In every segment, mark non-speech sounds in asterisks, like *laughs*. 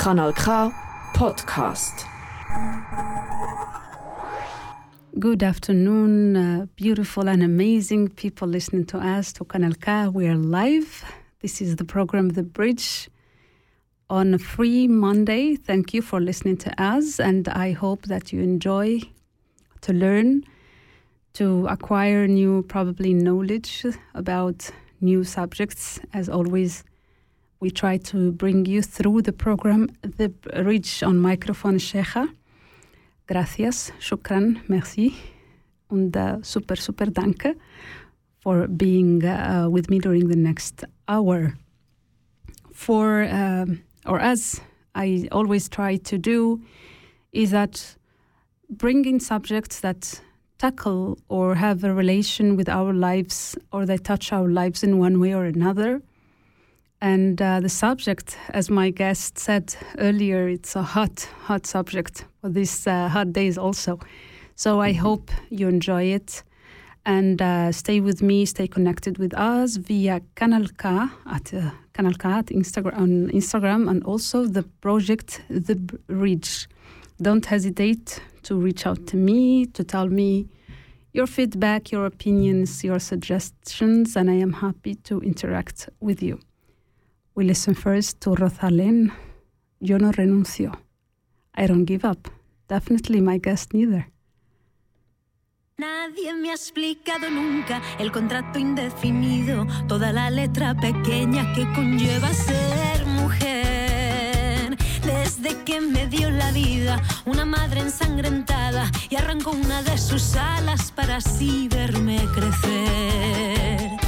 Kanal K Podcast. Good afternoon, uh, beautiful and amazing people listening to us to Kanal K. We are live. This is the program The Bridge on a free Monday. Thank you for listening to us, and I hope that you enjoy to learn, to acquire new, probably knowledge about new subjects. As always, we try to bring you through the program The Bridge on microphone Sheikha. Gracias, shukran, merci, und uh, super, super danke for being uh, with me during the next hour. For, um, or as I always try to do, is that bringing subjects that tackle or have a relation with our lives or they touch our lives in one way or another. And uh, the subject, as my guest said earlier, it's a hot, hot subject for these uh, hot days also. So I hope you enjoy it and uh, stay with me, stay connected with us via Kanal K at uh, Kanal K at Instagram, on Instagram and also the project The Bridge. Don't hesitate to reach out to me to tell me your feedback, your opinions, your suggestions, and I am happy to interact with you. We listen first to Rosalén. Yo no renuncio. I don't give up. Definitely my guest neither. Nadie me ha explicado nunca el contrato indefinido, toda la letra pequeña que conlleva ser mujer. Desde que me dio la vida una madre ensangrentada y arrancó una de sus alas para así verme crecer.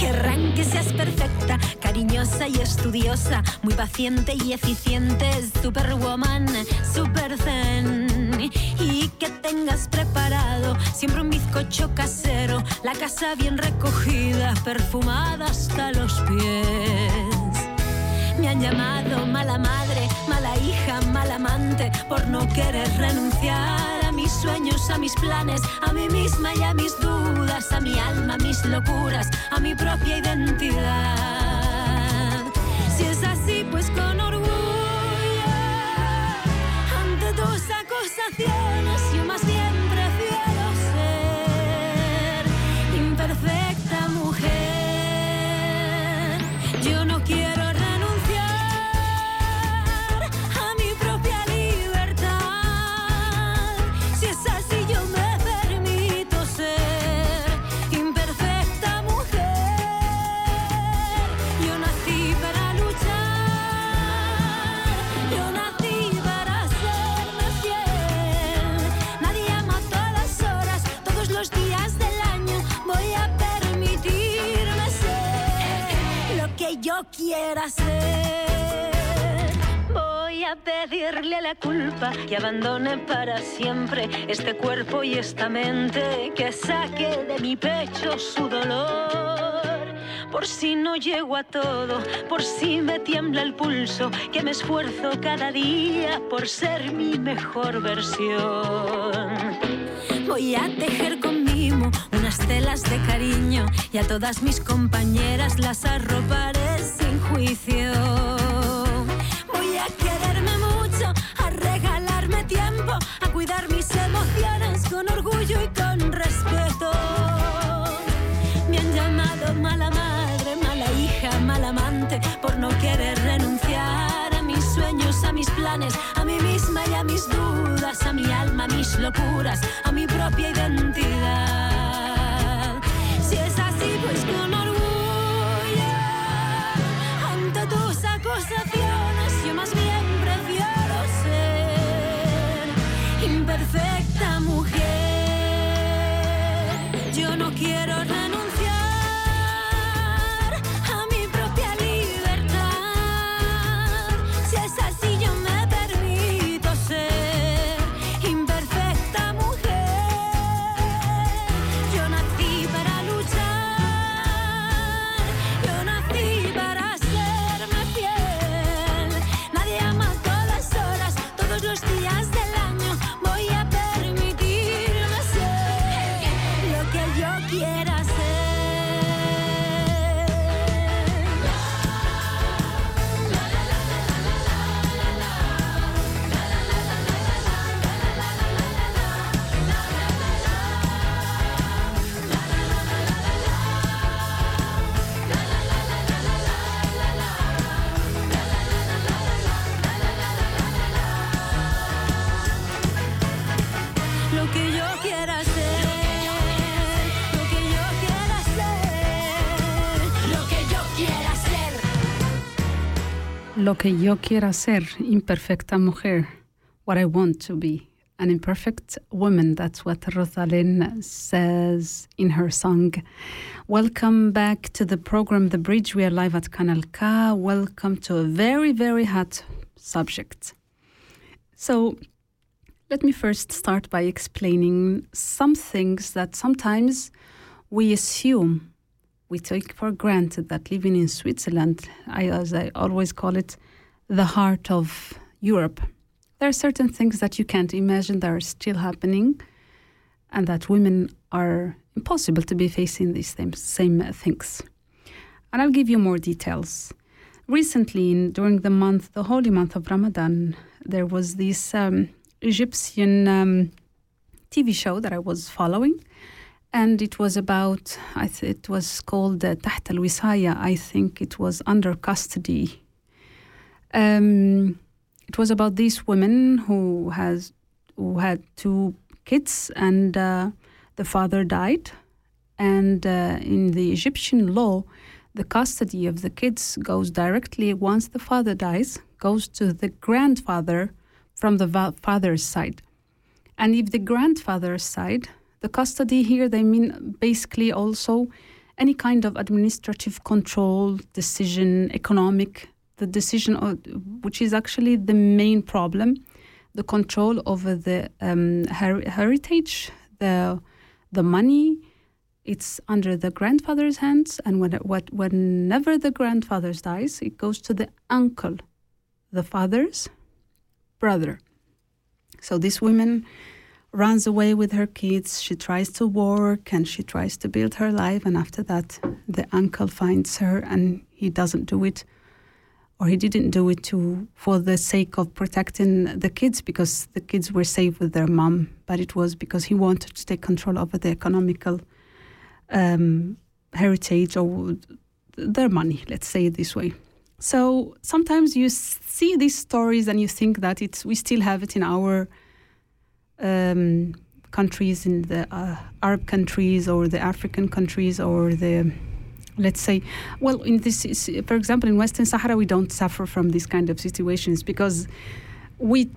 Que seas perfecta, cariñosa y estudiosa, muy paciente y eficiente, superwoman, super zen. Y que tengas preparado siempre un bizcocho casero, la casa bien recogida, perfumada hasta los pies. Me han llamado mala madre, mala hija, mal amante, por no querer renunciar mis sueños, a mis planes, a mí misma y a mis dudas, a mi alma, a mis locuras, a mi propia identidad. Yo quiera ser. Voy a pedirle a la culpa que abandone para siempre este cuerpo y esta mente, que saque de mi pecho su dolor. Por si no llego a todo, por si me tiembla el pulso, que me esfuerzo cada día por ser mi mejor versión. Voy a tejer con telas de cariño y a todas mis compañeras las arroparé sin juicio. Voy a quererme mucho, a regalarme tiempo, a cuidar mis emociones con orgullo y con respeto. Me han llamado mala madre, mala hija, mal amante, por no querer renunciar a mis sueños, a mis planes, a mí misma y a mis dudas, a mi alma, a mis locuras, a mi propia identidad. Lo que yo quiera ser, imperfecta mujer. What I want to be, an imperfect woman. That's what Rosalyn says in her song. Welcome back to the program The Bridge. We are live at Canal K. Welcome to a very, very hot subject. So, let me first start by explaining some things that sometimes we assume, we take for granted that living in Switzerland, I, as I always call it, the heart of Europe. There are certain things that you can't imagine that are still happening, and that women are impossible to be facing these same, same things. And I'll give you more details. Recently, in, during the month, the holy month of Ramadan, there was this um, Egyptian um, TV show that I was following, and it was about. It was called uh, al Wisaya. I think it was under custody. Um, it was about this woman who has who had two kids, and uh, the father died. And uh, in the Egyptian law, the custody of the kids goes directly once the father dies, goes to the grandfather from the father's side. And if the grandfather's side, the custody here, they mean basically also any kind of administrative control, decision, economic, the decision, which is actually the main problem, the control over the um, her- heritage, the the money, it's under the grandfather's hands, and when, what, whenever the grandfather dies, it goes to the uncle, the father's brother. So these woman runs away with her kids. She tries to work and she tries to build her life, and after that, the uncle finds her, and he doesn't do it, or he didn't do it to for the sake of protecting the kids because the kids were safe with their mom, but it was because he wanted to take control over the economical um, heritage or their money, let's say it this way. So sometimes you see these stories and you think that it's we still have it in our um, countries, in the uh, Arab countries or the African countries or the let's say, well, in this, is for example, in Western Sahara, we don't suffer from these kind of situations because we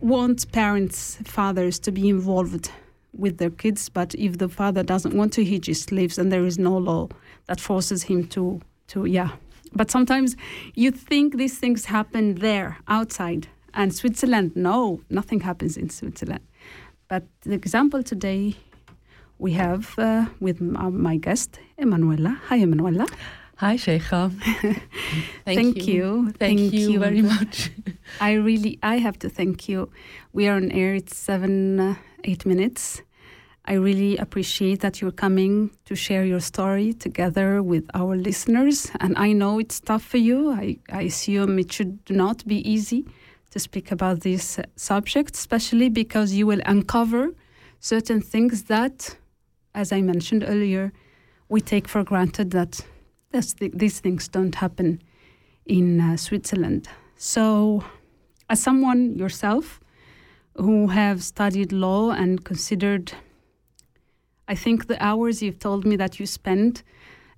want parents, fathers, to be involved with their kids. But if the father doesn't want to, he just leaves, and there is no law that forces him to, to yeah. But sometimes you think these things happen there, outside, and Switzerland. No, nothing happens in Switzerland. But the example today we have uh, with my, my guest, Emanuela. Hi, Emanuela. Hi, Sheikha. *laughs* Thank, thank you. you. Thank, thank you, you, very much. *laughs* I really, I have to thank you. We are on air. It's seven, uh, eight minutes. I really appreciate that you're coming to share your story together with our listeners. And I know it's tough for you. I, I assume it should not be easy to speak about this subject, especially because you will uncover certain things that as I mentioned earlier, we take for granted that these things don't happen in uh, Switzerland. So, as someone yourself who have studied law and considered, I think the hours you've told me that you spend,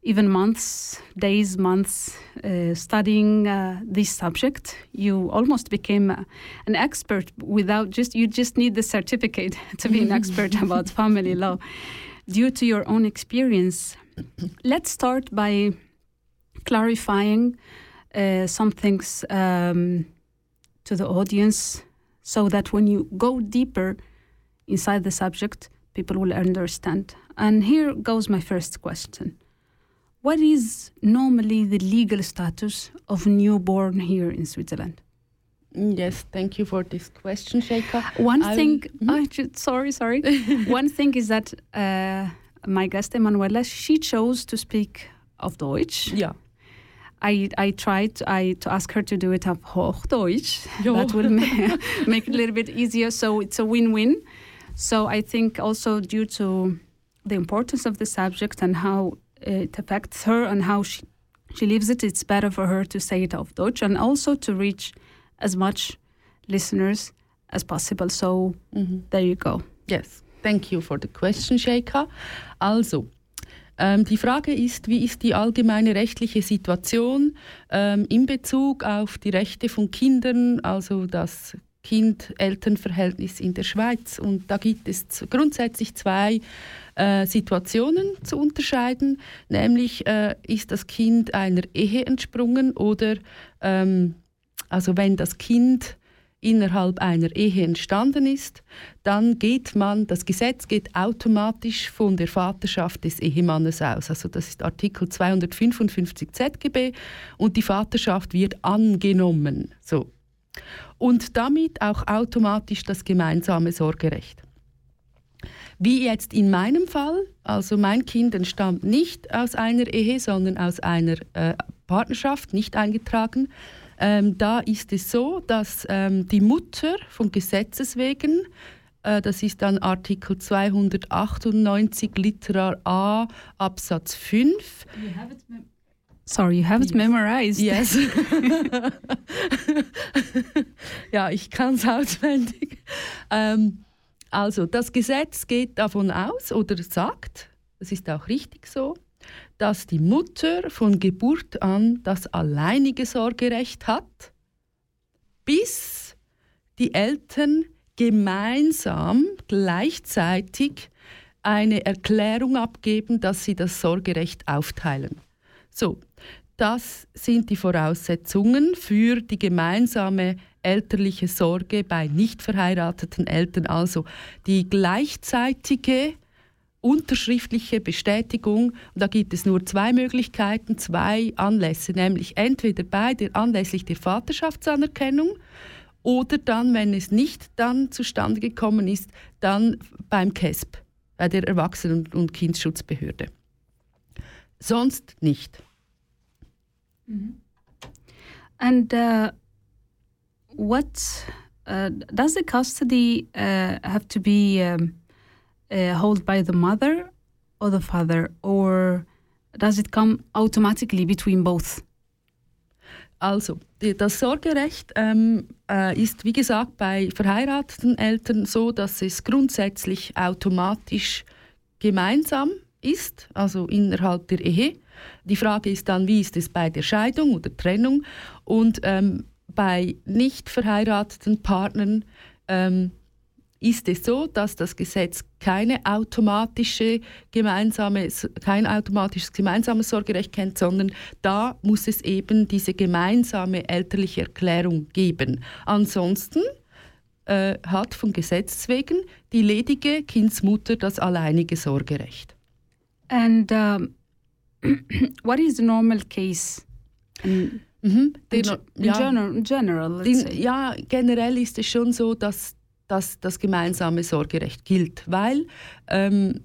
even months, days, months, uh, studying uh, this subject, you almost became uh, an expert without just, you just need the certificate *laughs* to be an expert *laughs* about family law due to your own experience. Let's start by clarifying uh, some things um, to the audience so that when you go deeper inside the subject, people will understand. And here goes my first question What is normally the legal status of newborn here in Switzerland? Yes, thank you for this question, Sheikha. One I thing, mm -hmm. sorry, sorry. *laughs* One thing is that uh, my guest Emanuela, she chose to speak of Deutsch. Yeah. I, I tried I, to ask her to do it of Hochdeutsch. Jo. That will ma *laughs* *laughs* make it a little bit easier. So it's a win-win. So I think also due to the importance of the subject and how it affects her and how she, she lives it, it's better for her to say it of Deutsch and also to reach as much listeners as possible. So mm -hmm. there you go. Yes. Thank you for the question, Sheikha. Also, Ähm, die Frage ist, wie ist die allgemeine rechtliche Situation ähm, in Bezug auf die Rechte von Kindern, also das Kind-Eltern-Verhältnis in der Schweiz. Und da gibt es grundsätzlich zwei äh, Situationen zu unterscheiden, nämlich äh, ist das Kind einer Ehe entsprungen oder ähm, also wenn das Kind innerhalb einer Ehe entstanden ist, dann geht man, das Gesetz geht automatisch von der Vaterschaft des Ehemannes aus. Also das ist Artikel 255 ZGB und die Vaterschaft wird angenommen. So. Und damit auch automatisch das gemeinsame Sorgerecht. Wie jetzt in meinem Fall, also mein Kind entstammt nicht aus einer Ehe, sondern aus einer äh, Partnerschaft, nicht eingetragen. Ähm, da ist es so, dass ähm, die Mutter von Gesetzes wegen, äh, das ist dann Artikel 298 Literal A Absatz 5. Sorry, you have it memorized. Yes. *laughs* *laughs* ja, ich kann es auswendig. Ähm, also, das Gesetz geht davon aus oder sagt, das ist auch richtig so, dass die Mutter von Geburt an das alleinige Sorgerecht hat, bis die Eltern gemeinsam gleichzeitig eine Erklärung abgeben, dass sie das Sorgerecht aufteilen. So, das sind die Voraussetzungen für die gemeinsame elterliche Sorge bei nicht verheirateten Eltern, also die gleichzeitige unterschriftliche Bestätigung. Und da gibt es nur zwei Möglichkeiten, zwei Anlässe, nämlich entweder bei der anlässlich der Vaterschaftsanerkennung oder dann, wenn es nicht dann zustande gekommen ist, dann beim KESB, bei der Erwachsenen- und Kindschutzbehörde. Sonst nicht. And uh, what uh, does the custody uh, have to be um, uh, held by the mother or the father, or does it come automatically between both? Also, das Sorgerecht ähm, äh, ist, wie gesagt, bei verheirateten Eltern so, dass es grundsätzlich automatisch gemeinsam ist, also innerhalb der Ehe. Die Frage ist dann, wie ist es bei der Scheidung oder Trennung? Und ähm, bei nicht verheirateten Partnern ähm, ist es so, dass das Gesetz keine automatische gemeinsame, kein automatisches gemeinsames Sorgerecht kennt, sondern da muss es eben diese gemeinsame elterliche Erklärung geben. Ansonsten äh, hat von Gesetz wegen die ledige Kindsmutter das alleinige Sorgerecht. And um, *clears throat* what is the normal case? In, Mhm. ge- in ja. general, in general, say. ja, generell ist es schon so, dass, dass das gemeinsame Sorgerecht gilt, weil ähm,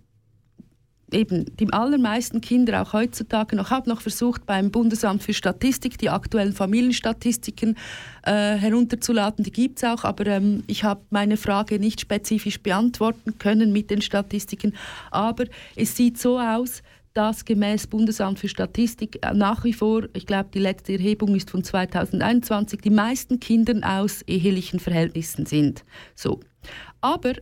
eben die allermeisten Kinder auch heutzutage noch, habe noch versucht beim Bundesamt für Statistik die aktuellen Familienstatistiken äh, herunterzuladen, die gibt es auch, aber ähm, ich habe meine Frage nicht spezifisch beantworten können mit den Statistiken, aber es sieht so aus, dass gemäß Bundesamt für Statistik äh, nach wie vor, ich glaube, die letzte Erhebung ist von 2021, die meisten Kinder aus ehelichen Verhältnissen sind. So. Aber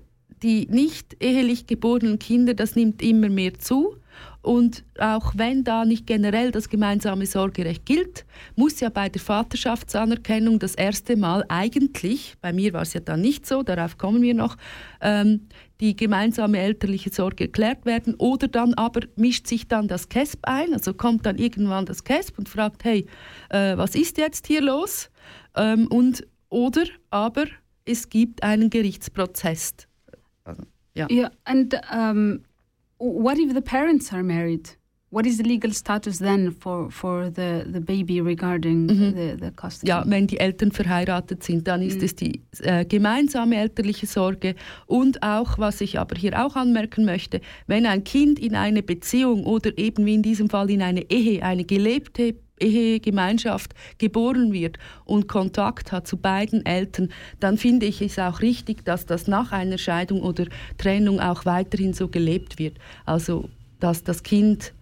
die nicht ehelich geborenen Kinder, das nimmt immer mehr zu. Und auch wenn da nicht generell das gemeinsame Sorgerecht gilt, muss ja bei der Vaterschaftsanerkennung das erste Mal eigentlich, bei mir war es ja dann nicht so, darauf kommen wir noch, ähm, die gemeinsame elterliche Sorge erklärt werden. Oder dann aber mischt sich dann das KESB ein, also kommt dann irgendwann das KESB und fragt, hey, äh, was ist jetzt hier los? Ähm, und, oder aber es gibt einen Gerichtsprozess. Also, ja. Yeah, and um, what if the parents are married? What is the legal status then for, for the, the baby regarding the, the custody? Ja, wenn die Eltern verheiratet sind, dann ist Mhm. es die äh, gemeinsame elterliche Sorge. Und auch, was ich aber hier auch anmerken möchte, wenn ein Kind in eine Beziehung oder eben wie in diesem Fall in eine Ehe, eine gelebte Ehegemeinschaft geboren wird und Kontakt hat zu beiden Eltern, dann finde ich es auch richtig, dass das nach einer Scheidung oder Trennung auch weiterhin so gelebt wird. Also, dass das Kind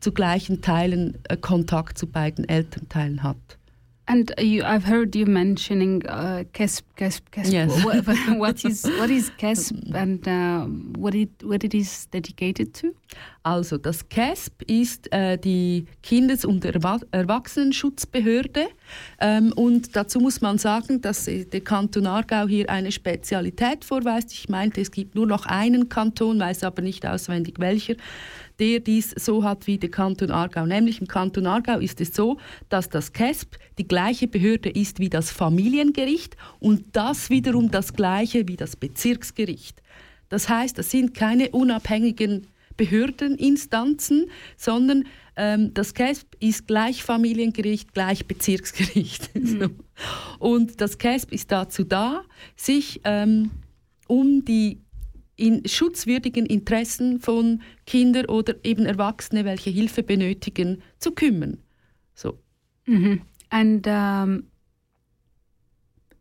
zu gleichen Teilen äh, Kontakt zu beiden Elternteilen hat. And you, I've heard you mentioning uh, KESP, KESP, KESP. Yes. What, *laughs* what is what is KESP *laughs* and uh, what it what it is dedicated to? Also das CASP ist äh, die Kindes- und Erwa Erwachsenenschutzbehörde ähm, und dazu muss man sagen, dass äh, der Kanton Aargau hier eine Spezialität vorweist. Ich meinte, es gibt nur noch einen Kanton, weiß aber nicht auswendig welcher, der dies so hat wie der Kanton Aargau. Nämlich im Kanton Aargau ist es so, dass das CASP die gleiche Behörde ist wie das Familiengericht und das wiederum das gleiche wie das Bezirksgericht. Das heißt, das sind keine unabhängigen Behördeninstanzen, sondern ähm, das CASP ist gleich Familiengericht, gleich Bezirksgericht. *laughs* so. Und das CASP ist dazu da, sich ähm, um die in schutzwürdigen Interessen von Kindern oder eben Erwachsene, welche Hilfe benötigen, zu kümmern. So. hmm And um,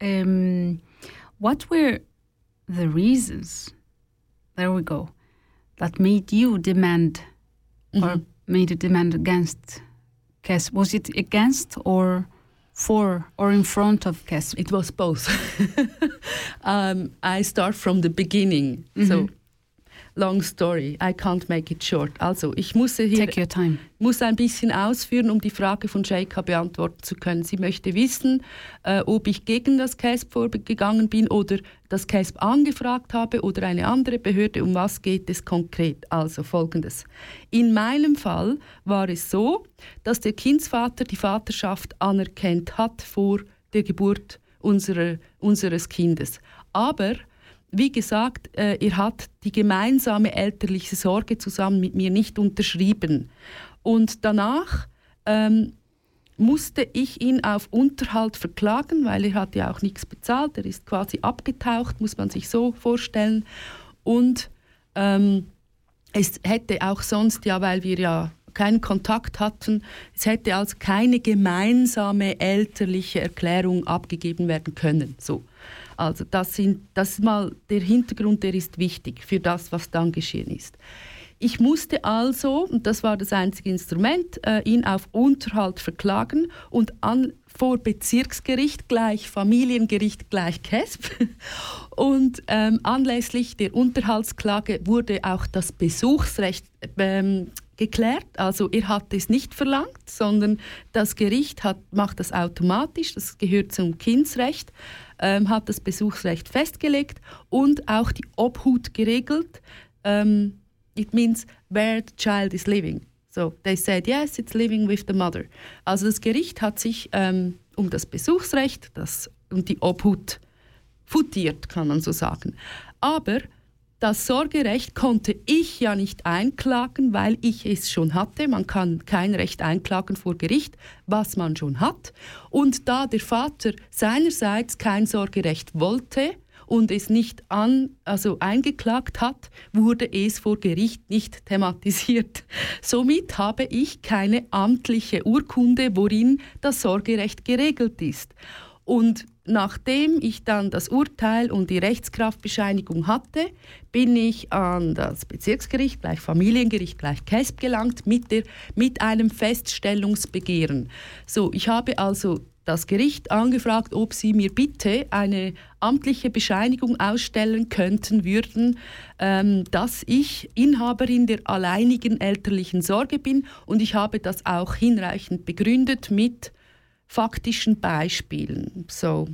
um, what were the reasons? There we go. That made you demand or made a demand against KESP. Was it against or for or in front of KESP? It was both. *laughs* um, I start from the beginning. So, long story. I can't make it short. Also, ich musste hier Take your time. muss ein bisschen ausführen, um die Frage von Sheikha beantworten zu können. Sie möchte wissen, äh, ob ich gegen das CASP vorgegangen bin oder das CASP angefragt habe oder eine andere Behörde. Um was geht es konkret? Also folgendes. In meinem Fall war es so, dass der Kindsvater die Vaterschaft anerkannt hat vor der Geburt unserer, unseres Kindes. Aber wie gesagt, äh, er hat die gemeinsame elterliche Sorge zusammen mit mir nicht unterschrieben. Und danach ähm, musste ich ihn auf Unterhalt verklagen, weil er hat ja auch nichts bezahlt. Er ist quasi abgetaucht, muss man sich so vorstellen. Und ähm, es hätte auch sonst, ja, weil wir ja keinen Kontakt hatten, es hätte also keine gemeinsame elterliche Erklärung abgegeben werden können. So. Also das, sind, das ist mal der Hintergrund, der ist wichtig für das, was dann geschehen ist. Ich musste also, und das war das einzige Instrument, äh, ihn auf Unterhalt verklagen und an, vor Bezirksgericht gleich Familiengericht gleich KESP. *laughs* Und ähm, anlässlich der Unterhaltsklage wurde auch das Besuchsrecht ähm, geklärt. Also er hat es nicht verlangt, sondern das Gericht hat, macht das automatisch, das gehört zum Kindsrecht, ähm, hat das Besuchsrecht festgelegt und auch die Obhut geregelt. Ähm, it means where the child is living. So they said yes, it's living with the mother. Also das Gericht hat sich ähm, um das Besuchsrecht das, und die Obhut futiert, kann man so sagen. Aber das Sorgerecht konnte ich ja nicht einklagen, weil ich es schon hatte. Man kann kein Recht einklagen vor Gericht, was man schon hat. Und da der Vater seinerseits kein Sorgerecht wollte und es nicht an, also eingeklagt hat, wurde es vor Gericht nicht thematisiert. *laughs* Somit habe ich keine amtliche Urkunde, worin das Sorgerecht geregelt ist. Und nachdem ich dann das Urteil und die Rechtskraftbescheinigung hatte, bin ich an das Bezirksgericht, gleich Familiengericht, gleich KESP gelangt mit, der, mit einem Feststellungsbegehren. So, ich habe also das Gericht angefragt, ob sie mir bitte eine amtliche Bescheinigung ausstellen könnten würden, ähm, dass ich Inhaberin der alleinigen elterlichen Sorge bin und ich habe das auch hinreichend begründet mit faktischen Beispielen. So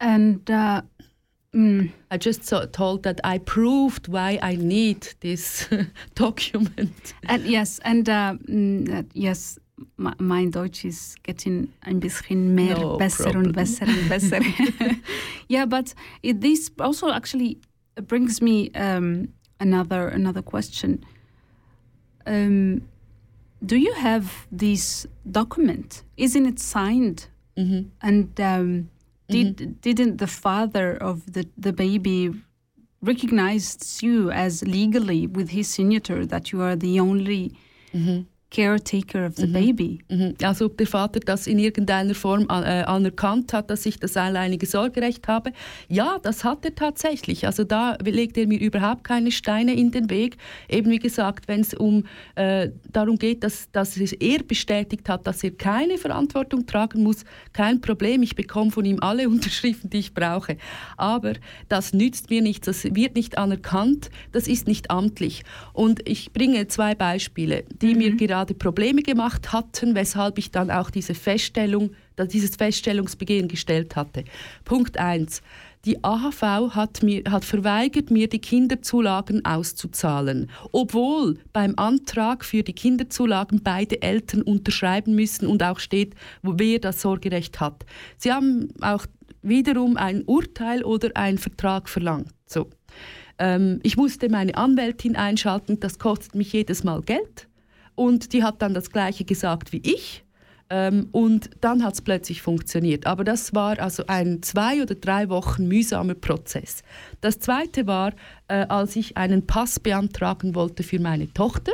And uh, mm, I just so, told that I proved why I need this *laughs* document. and yes, and uh, mm, uh, yes, my, mein Deutsch is getting ein bisschen mehr No besser problem. und besser und besser. *laughs* yeah, but it, this also actually brings me um, another another question. Um, do you have this document? Isn't it signed? Mhm. And um, did didn't the father of the the baby recognized you as legally with his signature that you are the only Mhm. Caretaker of the baby. Mhm. Also ob der Vater das in irgendeiner Form äh, anerkannt hat, dass ich das alleinige Sorgerecht habe. Ja, das hat er tatsächlich. Also da legt er mir überhaupt keine Steine in den Weg. Eben wie gesagt, wenn es um äh, darum geht, dass, dass er bestätigt hat, dass er keine Verantwortung tragen muss, kein Problem. Ich bekomme von ihm alle *laughs* Unterschriften, die ich brauche. Aber das nützt mir nichts. Das wird nicht anerkannt. Das ist nicht amtlich. Und ich bringe zwei Beispiele, die mir gerade Probleme gemacht hatten, weshalb ich dann auch diese Feststellung, dieses Feststellungsbegehen gestellt hatte. Punkt 1. Die AHV hat, mir, hat verweigert, mir die Kinderzulagen auszuzahlen, obwohl beim Antrag für die Kinderzulagen beide Eltern unterschreiben müssen und auch steht, wer das Sorgerecht hat. Sie haben auch wiederum ein Urteil oder einen Vertrag verlangt. So. Ähm, ich musste meine Anwältin einschalten, das kostet mich jedes Mal Geld. Und die hat dann das Gleiche gesagt wie ich. Ähm, und dann hat es plötzlich funktioniert. Aber das war also ein zwei oder drei Wochen mühsamer Prozess. Das Zweite war, äh, als ich einen Pass beantragen wollte für meine Tochter.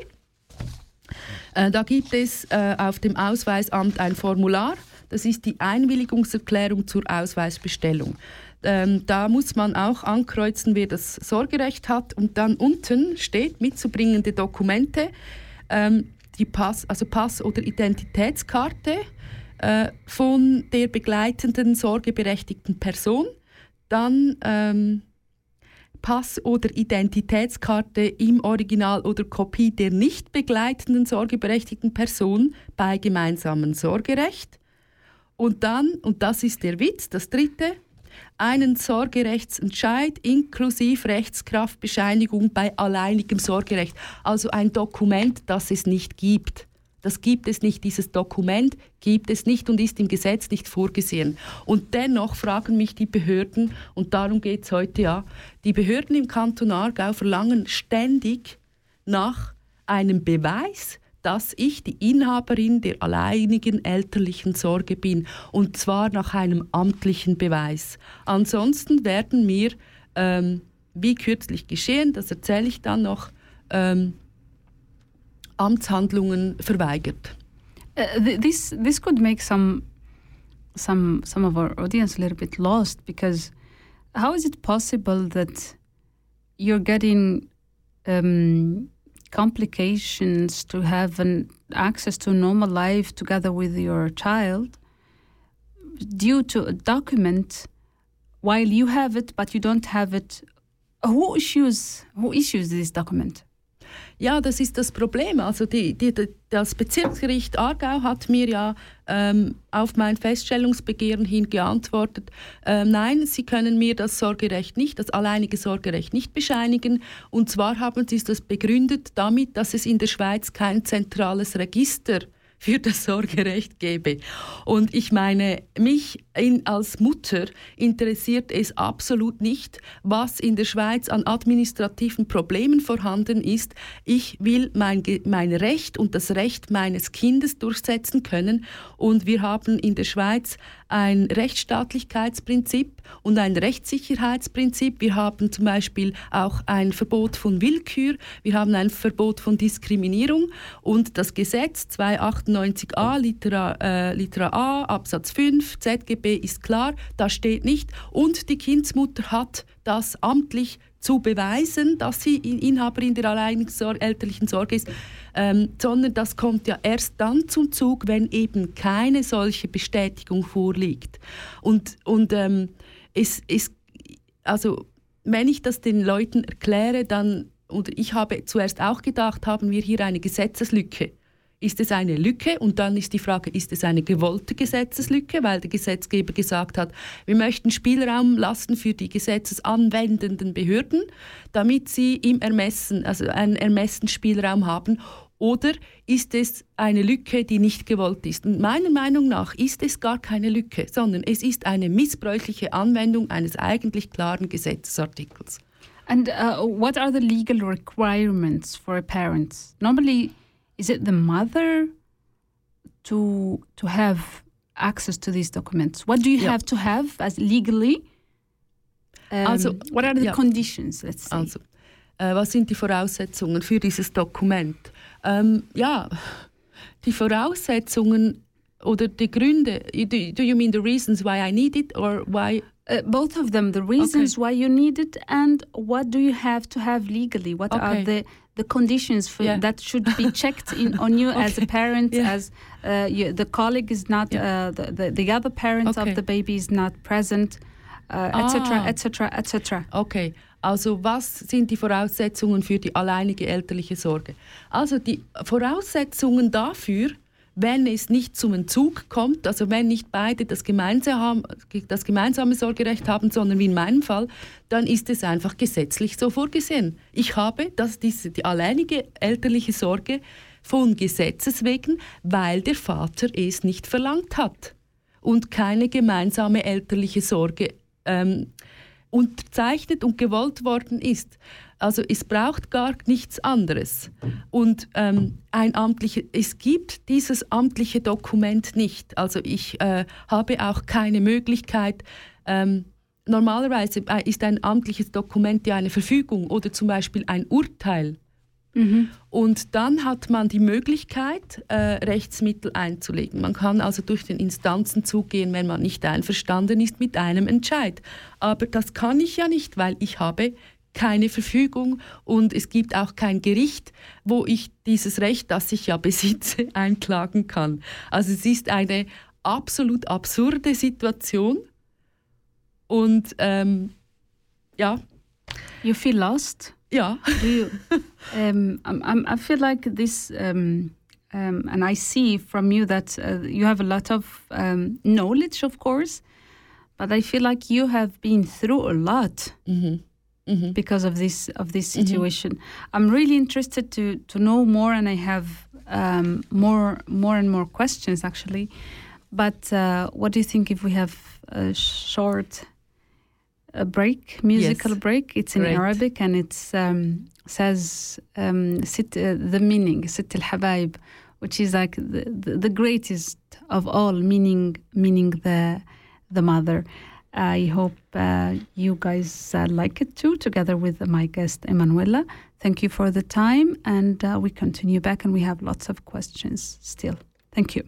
Äh, da gibt es äh, auf dem Ausweisamt ein Formular. Das ist die Einwilligungserklärung zur Ausweisbestellung. Ähm, da muss man auch ankreuzen, wer das Sorgerecht hat. Und dann unten steht mitzubringende Dokumente, ähm, die Pass, also Pass- oder Identitätskarte äh, von der begleitenden sorgeberechtigten Person. Dann ähm, Pass- oder Identitätskarte im Original oder Kopie der nicht begleitenden sorgeberechtigten Person bei gemeinsamem Sorgerecht. Und dann, und das ist der Witz, das dritte, einen Sorgerechtsentscheid inklusive Rechtskraftbescheinigung bei alleinigem Sorgerecht. Also ein Dokument, das es nicht gibt. Das gibt es nicht, dieses Dokument gibt es nicht und ist im Gesetz nicht vorgesehen. Und dennoch fragen mich die Behörden, und darum geht es heute ja, die Behörden im Kanton Aargau verlangen ständig nach einem Beweis, dass ich die Inhaberin der alleinigen elterlichen Sorge bin. Und zwar nach einem amtlichen Beweis. Ansonsten werden mir, ähm, wie kürzlich geschehen, das erzähle ich dann noch, ähm, Amtshandlungen verweigert. Uh, th- this this could make some some some of our audience a little bit lost because how is it possible that you're getting um, complications to have an access to normal life together with your child due to a document while you have it but you don't have it. Who issues who issues this document Ja, das ist das Problem. Also die, die, das Bezirksgericht Aargau hat mir ja ähm, auf mein Feststellungsbegehren hin geantwortet, äh, nein, Sie können mir das Sorgerecht nicht, das alleinige Sorgerecht nicht bescheinigen. Und zwar haben Sie das begründet damit, dass es in der Schweiz kein zentrales Register für das Sorgerecht gebe. Und ich meine, mich in, als Mutter interessiert es absolut nicht, was in der Schweiz an administrativen Problemen vorhanden ist. Ich will mein, mein Recht und das Recht meines Kindes durchsetzen können. Und wir haben in der Schweiz ein Rechtsstaatlichkeitsprinzip und ein Rechtssicherheitsprinzip. Wir haben zum Beispiel auch ein Verbot von Willkür. Wir haben ein Verbot von Diskriminierung. Und das Gesetz 298a Litera, äh, Litera A Absatz 5 ZGB ist klar, da steht nicht. Und die Kindsmutter hat das amtlich zu beweisen, dass sie In- Inhaberin der elterlichen Sorge ist, ähm, sondern das kommt ja erst dann zum Zug, wenn eben keine solche Bestätigung vorliegt. Und, und ähm, es, es, also, wenn ich das den Leuten erkläre, dann, und ich habe zuerst auch gedacht, haben wir hier eine Gesetzeslücke. Ist es eine Lücke? Und dann ist die Frage, ist es eine gewollte Gesetzeslücke, weil der Gesetzgeber gesagt hat, wir möchten Spielraum lassen für die gesetzesanwendenden Behörden, damit sie im Ermessen, also einen Ermessensspielraum haben. Oder ist es eine Lücke, die nicht gewollt ist? Und meiner Meinung nach ist es gar keine Lücke, sondern es ist eine missbräuchliche Anwendung eines eigentlich klaren Gesetzesartikels. And uh, what are the legal requirements for a parent? Normally, is it the mother to to have access to these documents? What do you Yeah. have to have as legally? Um, Also, what are the conditions? Let's say. Also, äh, was sind die Voraussetzungen für dieses Dokument? Ähm, ja, die Voraussetzungen oder die Gründe. Do, do you mean the reasons why I need it or why? Uh, both of them, the reasons why you need it and what do you have to have legally? What are the, the conditions for, Yeah. that should be *laughs* checked in on you as a Okay. parent, Yeah. as uh, you, the colleague is not, uh, the, the, the other parent Okay. of the baby is not present, etc., etc., etc. Okay, also was sind die Voraussetzungen für die alleinige elterliche Sorge? Also die Voraussetzungen dafür, wenn es nicht zum Entzug kommt, also wenn nicht beide das gemeinsame, das gemeinsame Sorgerecht haben, sondern wie in meinem Fall, dann ist es einfach gesetzlich so vorgesehen. Ich habe das, diese, die alleinige elterliche Sorge von Gesetzes wegen, weil der Vater es nicht verlangt hat und keine gemeinsame elterliche Sorge ähm, unterzeichnet und gewollt worden ist. Also es braucht gar nichts anderes. Und ähm, ein amtliche, es gibt dieses amtliche Dokument nicht. Also ich äh, habe auch keine Möglichkeit. Ähm, normalerweise äh, ist ein amtliches Dokument ja eine Verfügung oder zum Beispiel ein Urteil. Und dann hat man die Möglichkeit, äh, Rechtsmittel einzulegen. Man kann also durch den Instanzen zugehen, wenn man nicht einverstanden ist mit einem Entscheid. Aber das kann ich ja nicht, weil ich habe keine Verfügung und es gibt auch kein Gericht, wo ich dieses Recht, das ich ja besitze, *laughs* einklagen kann. Also es ist eine absolut absurde Situation und ähm, ja, You feel lost? ja. Do you? *laughs* um, I'm, I feel like this, um, um, and I see from you that uh, you have a lot of knowledge, of course, but I feel like you have been through a lot because of this of this situation. I'm really interested to to know more, and I have um, more more and more questions actually. But uh, what do you think if we have a short? A break, musical Yes. break. It's in Great. Arabic and it um, says um, sit, uh, the meaning, sit al habaib, which is like the, the, the greatest of all, meaning meaning the the mother. I hope uh, you guys uh, like it too, together with my guest Emanuela. Thank you for the time, and uh, we continue back, and we have lots of questions still. Thank you.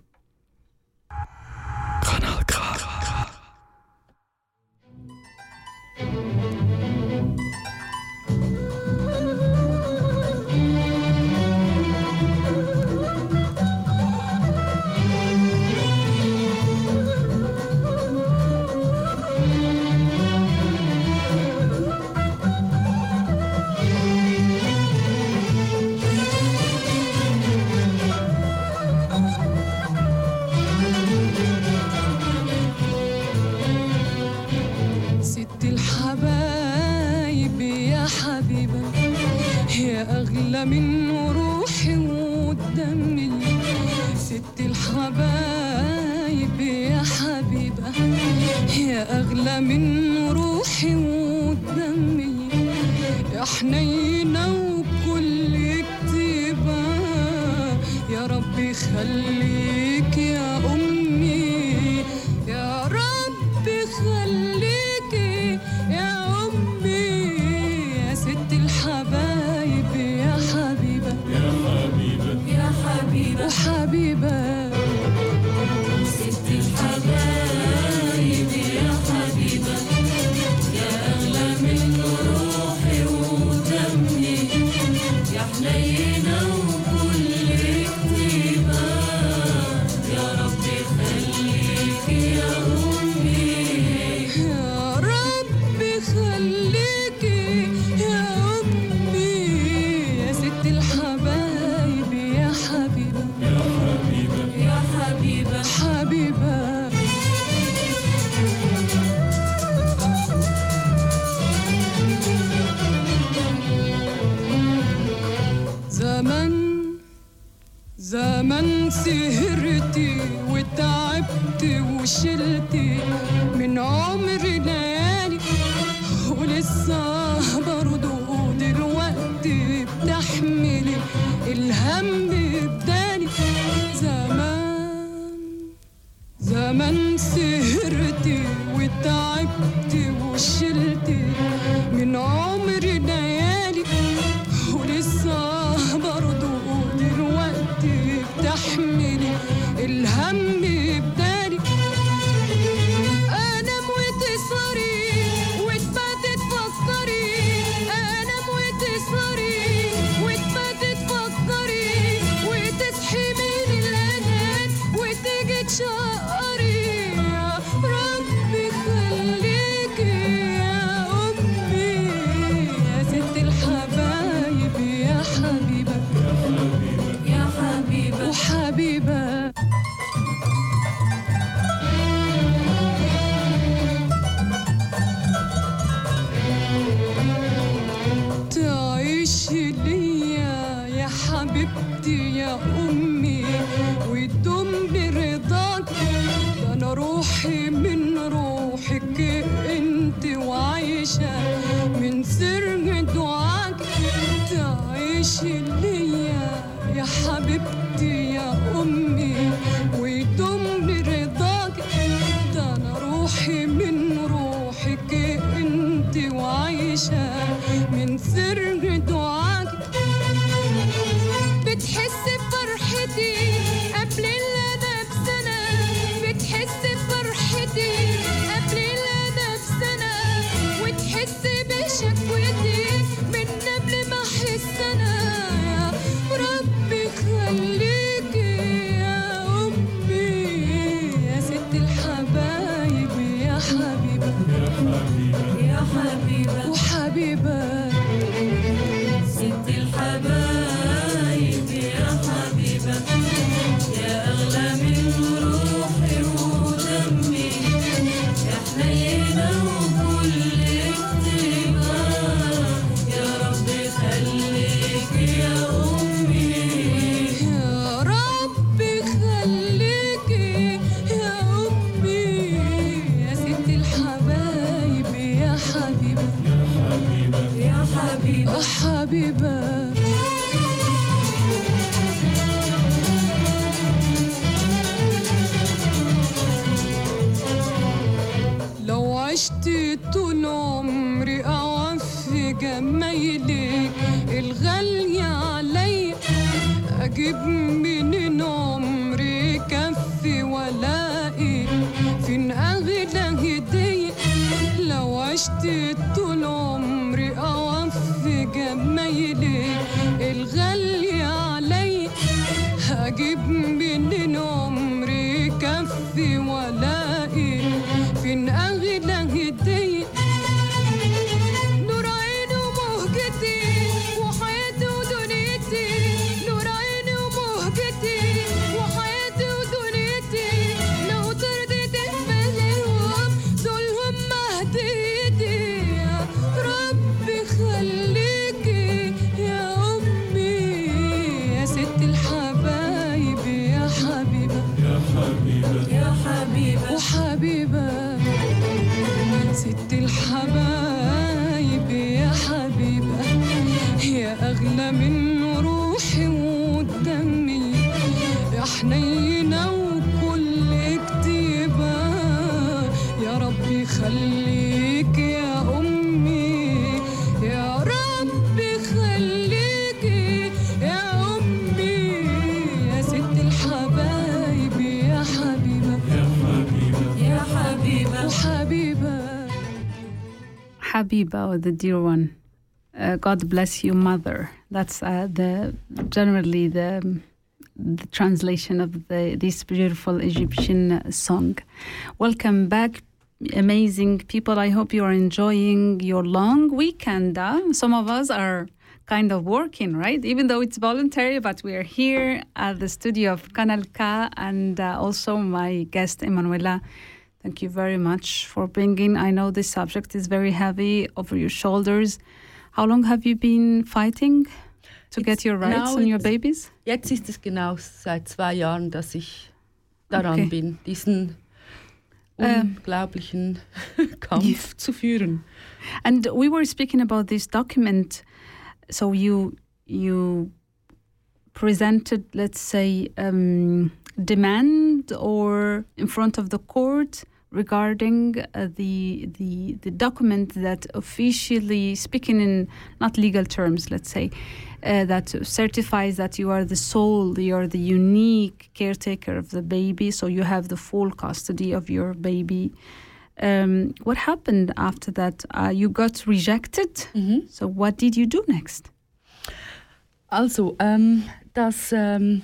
أغلى من روحي ودمي ست الحبايب يا حبيبة يا أغلى من روحي ودمي يا حنينة وكل كتيبة يا ربي خليك sur Habiba, or the dear one. Uh, God bless you, mother. That's uh, the generally the the translation of the this beautiful Egyptian song. Welcome back, amazing people. I hope you are enjoying your long weekend. uh. Some of us are kind of working, right? Even though it's voluntary, but we are here at the studio of Canal K and uh, also my guest Emanuela. Thank you very much for bringing. I know this subject is very heavy over your shoulders. How long have you been fighting to It's get your rights on your babies? Jetzt ist es genau seit zwei Jahren, dass ich daran Okay. bin, diesen Ähm. unglaublichen *laughs* Kampf zu führen. And we were speaking about this document. So you you presented, let's say, um, demand or in front of the court regarding uh, the the the document that officially speaking in not legal terms, let's say, uh, that certifies that you are the sole, you are the unique caretaker of the baby, so you have the full custody of your baby. Um, what happened after that? Uh, you got rejected. Mhm. So what did you do next? Also, ähm, das, ähm,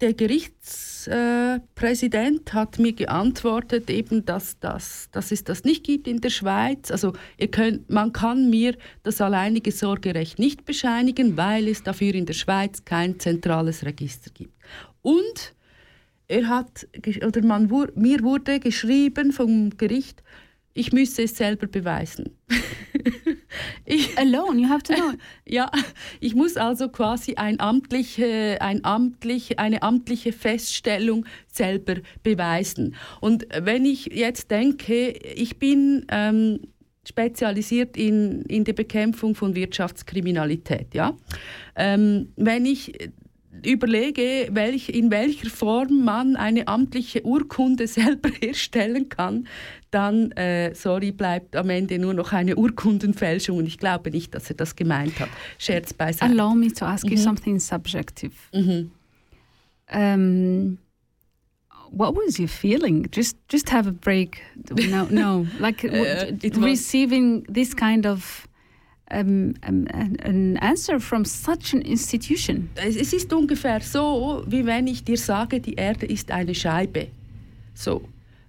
der Gerichtspräsident äh, Präsident hat mir geantwortet, eben, dass, das, dass es das nicht gibt in der Schweiz. Also könnt, man kann mir das alleinige Sorgerecht nicht bescheinigen, weil es dafür in der Schweiz kein zentrales Register gibt. Und er hat, oder man, mir wurde geschrieben vom Gericht, ich müsse es selber beweisen. *laughs* ich, Alone, you have to know. *laughs* ja, ich muss also quasi ein amtliche, ein amtlich, eine amtliche Feststellung selber beweisen. Und wenn ich jetzt denke, ich bin ähm, spezialisiert in, in der Bekämpfung von Wirtschaftskriminalität, ja, ähm, wenn ich überlege, welch, in welcher Form man eine amtliche Urkunde *laughs* selber herstellen kann, dann, äh, sorry, bleibt am Ende nur noch eine Urkundenfälschung. Und ich glaube nicht, dass er das gemeint hat. Scherz beiseite. Allow me to ask you something subjective. Mhm. Um, what was your feeling? Just, just have a break. No, no, *laughs* like Uh, receiving this kind of um, um, an, an answer from such an institution. Es es ist ungefähr so, wie wenn ich dir sage, die Erde ist eine Scheibe. So.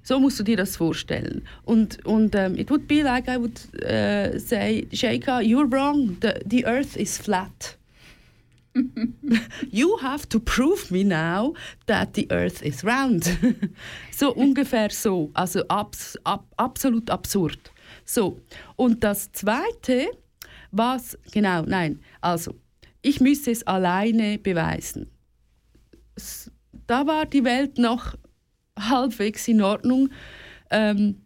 So musst du dir das vorstellen. Und, und um, it would be like I would uh, say, Sheikha, you're wrong. The, the earth is flat. *laughs* you have to prove me now that the earth is round. *laughs* so ungefähr so. Also abs, ab, absolut absurd. So. Und das Zweite, was, genau, nein, also, ich müsse es alleine beweisen. Da war die Welt noch halbwegs in Ordnung. Ähm,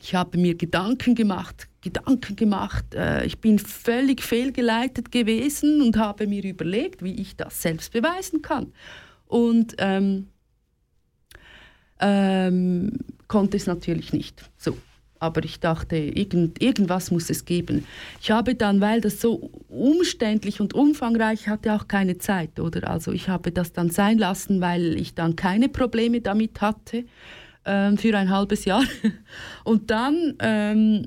ich habe mir Gedanken gemacht, Gedanken gemacht. Äh, ich bin völlig fehlgeleitet gewesen und habe mir überlegt, wie ich das selbst beweisen kann. Und ähm, ähm, konnte es natürlich nicht. So. Aber ich dachte, irgend, irgendwas muss es geben. Ich habe dann, weil das so umständlich und umfangreich, ich hatte auch keine Zeit, oder? Also ich habe das dann sein lassen, weil ich dann keine Probleme damit hatte ähm, für ein halbes Jahr. *laughs* Und dann, ähm,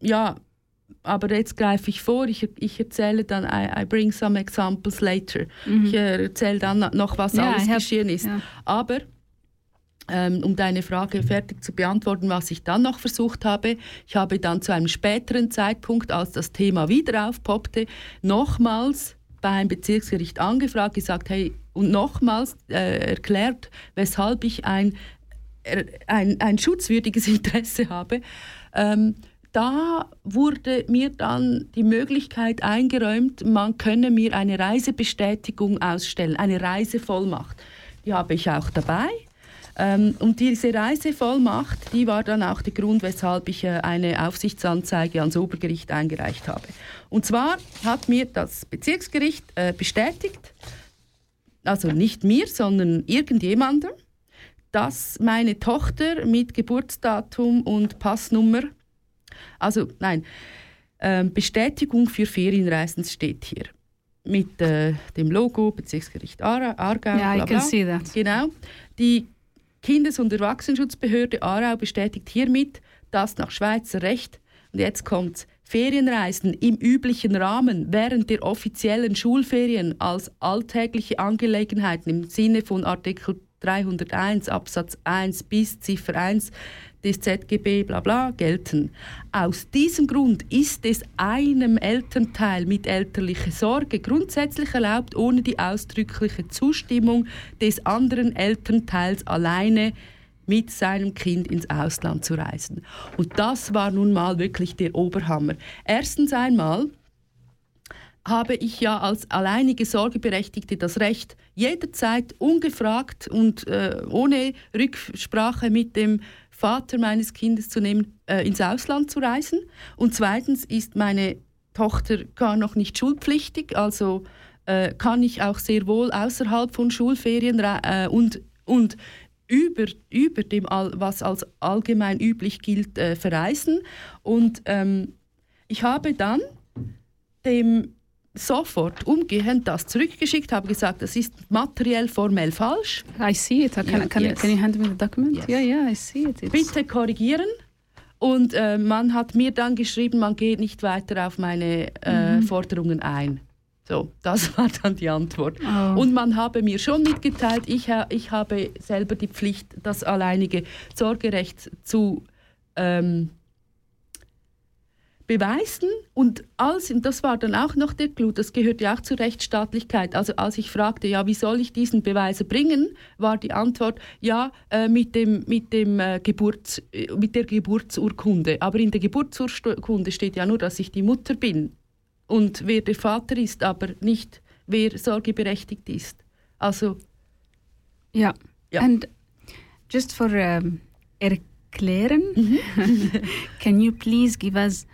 ja, aber jetzt greife ich vor, ich, ich erzähle dann, I, I bring some examples later. Ich äh, erzähle dann noch, was Ja, alles have- geschehen ist. ja. Aber um deine Frage fertig zu beantworten, was ich dann noch versucht habe, ich habe dann zu einem späteren Zeitpunkt, als das Thema wieder aufpoppte, nochmals beim Bezirksgericht angefragt, gesagt, hey, und nochmals äh, erklärt, weshalb ich ein, ein, ein schutzwürdiges *laughs* Interesse habe. Ähm, da wurde mir dann die Möglichkeit eingeräumt, man könne mir eine Reisebestätigung ausstellen, eine Reisevollmacht. Die habe ich auch dabei. Ähm, und diese Reisevollmacht, die war dann auch der Grund, weshalb ich äh, eine Aufsichtsanzeige ans Obergericht eingereicht habe. Und zwar hat mir das Bezirksgericht äh, bestätigt, also nicht mir, sondern irgendjemandem, dass meine Tochter mit Geburtsdatum und Passnummer, also nein, ähm, Bestätigung für Ferienreisen steht hier. Mit äh, dem Logo Bezirksgericht Aargau. Aargau Yeah, I can see that. Genau. Die Kindes- und Erwachsenenschutzbehörde Aarau bestätigt hiermit, dass nach Schweizer Recht, und jetzt kommt's, Ferienreisen im üblichen Rahmen während der offiziellen Schulferien als alltägliche Angelegenheiten im Sinne von Artikel 301 Absatz 1 bis Ziffer 1 des ZGB bla bla gelten. Aus diesem Grund ist es einem Elternteil mit elterlicher Sorge grundsätzlich erlaubt, ohne die ausdrückliche Zustimmung des anderen Elternteils alleine mit seinem Kind ins Ausland zu reisen. Und das war nun mal wirklich der Oberhammer. Erstens einmal habe ich ja als alleinige Sorgeberechtigte das Recht, jederzeit ungefragt und äh, ohne Rücksprache mit dem Vater meines Kindes zu nehmen, äh, ins Ausland zu reisen. Und zweitens ist meine Tochter gar noch nicht schulpflichtig, also äh, kann ich auch sehr wohl außerhalb von Schulferien äh, und, und über, über dem, was als allgemein üblich gilt, äh, verreisen. Und ähm, ich habe dann dem sofort umgehend das zurückgeschickt, habe gesagt, das ist materiell formell falsch. I see it. Can, Yeah, can, yes. can you hand me the document? Yes. Yeah, yeah, I see it. It's, Bitte korrigieren. Und äh, man hat mir dann geschrieben, man geht nicht weiter auf meine äh, Forderungen ein. So, das war dann die Antwort. Oh. Und man habe mir schon mitgeteilt, ich, ha- ich habe selber die Pflicht, das alleinige Sorgerecht zu ähm, beweisen. Und als, und das war dann auch noch der Clou, das gehört ja auch zur Rechtsstaatlichkeit. Also als ich fragte, ja, wie soll ich diesen Beweis erbringen, war die Antwort, ja, äh, mit, dem, mit, dem, äh, Geburts, äh, mit der Geburtsurkunde. Aber in der Geburtsurkunde steht ja nur, dass ich die Mutter bin. Und wer der Vater ist, aber nicht, wer sorgeberechtigt ist. Also, yeah. Yeah. And just for um, erklären, Mm-hmm. *laughs* can you please give us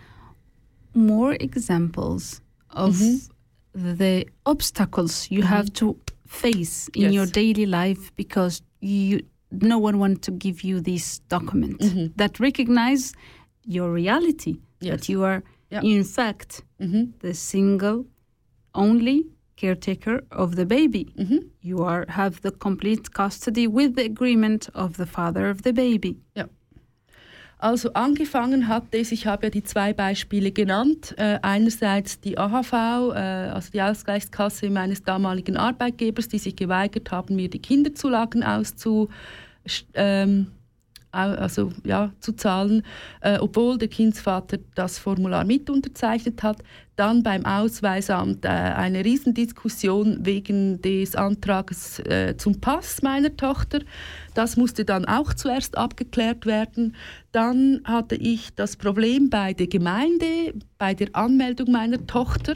more examples of Mm-hmm. the obstacles you have to face in Yes. your daily life because you no one wants to give you this document Mhm. that recognize your reality Yes. that you are Yeah. in fact mhm, the single only caretaker of the baby mhm. you are have the complete custody with the agreement of the father of the baby Also angefangen hat es, ich habe ja die zwei Beispiele genannt. Äh, einerseits die AHV, äh, also die Ausgleichskasse meines damaligen Arbeitgebers, die sich geweigert haben, mir die Kinderzulagen auszu, ähm, also, ja, zu zahlen, äh, obwohl der Kindsvater das Formular mit unterzeichnet hat. Dann beim Ausweisamt äh, eine Riesendiskussion wegen des Antrags äh, zum Pass meiner Tochter. Das musste dann auch zuerst abgeklärt werden. Dann hatte ich das Problem bei der Gemeinde, bei der Anmeldung meiner Tochter.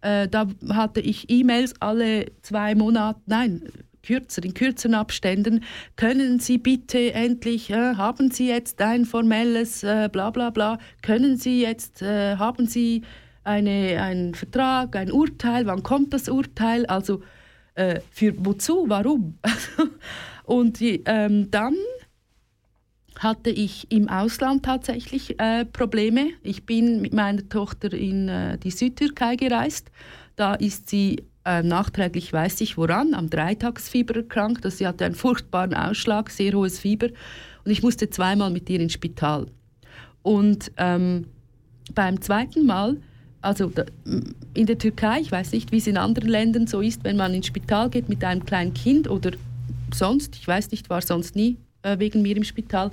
Äh, da hatte ich E-Mails alle zwei Monate, nein, kürzer, in kürzeren Abständen. Können Sie bitte endlich, äh, haben Sie jetzt ein formelles äh, bla bla bla, können Sie jetzt, äh, haben Sie eine, einen Vertrag, ein Urteil, wann kommt das Urteil? Also äh, für wozu, warum? *laughs* Und die, ähm, dann hatte ich im Ausland tatsächlich äh, Probleme. Ich bin mit meiner Tochter in äh, die Südtürkei gereist. Da ist sie äh, nachträglich, weiß ich woran, am Dreitagsfieber erkrankt. Sie hatte einen furchtbaren Ausschlag, sehr hohes Fieber. Und ich musste zweimal mit ihr ins Spital. Und ähm, beim zweiten Mal, also in der Türkei, ich weiß nicht, wie es in anderen Ländern so ist, wenn man ins Spital geht mit einem kleinen Kind oder sonst, ich weiß nicht, war sonst nie äh, wegen mir im Spital,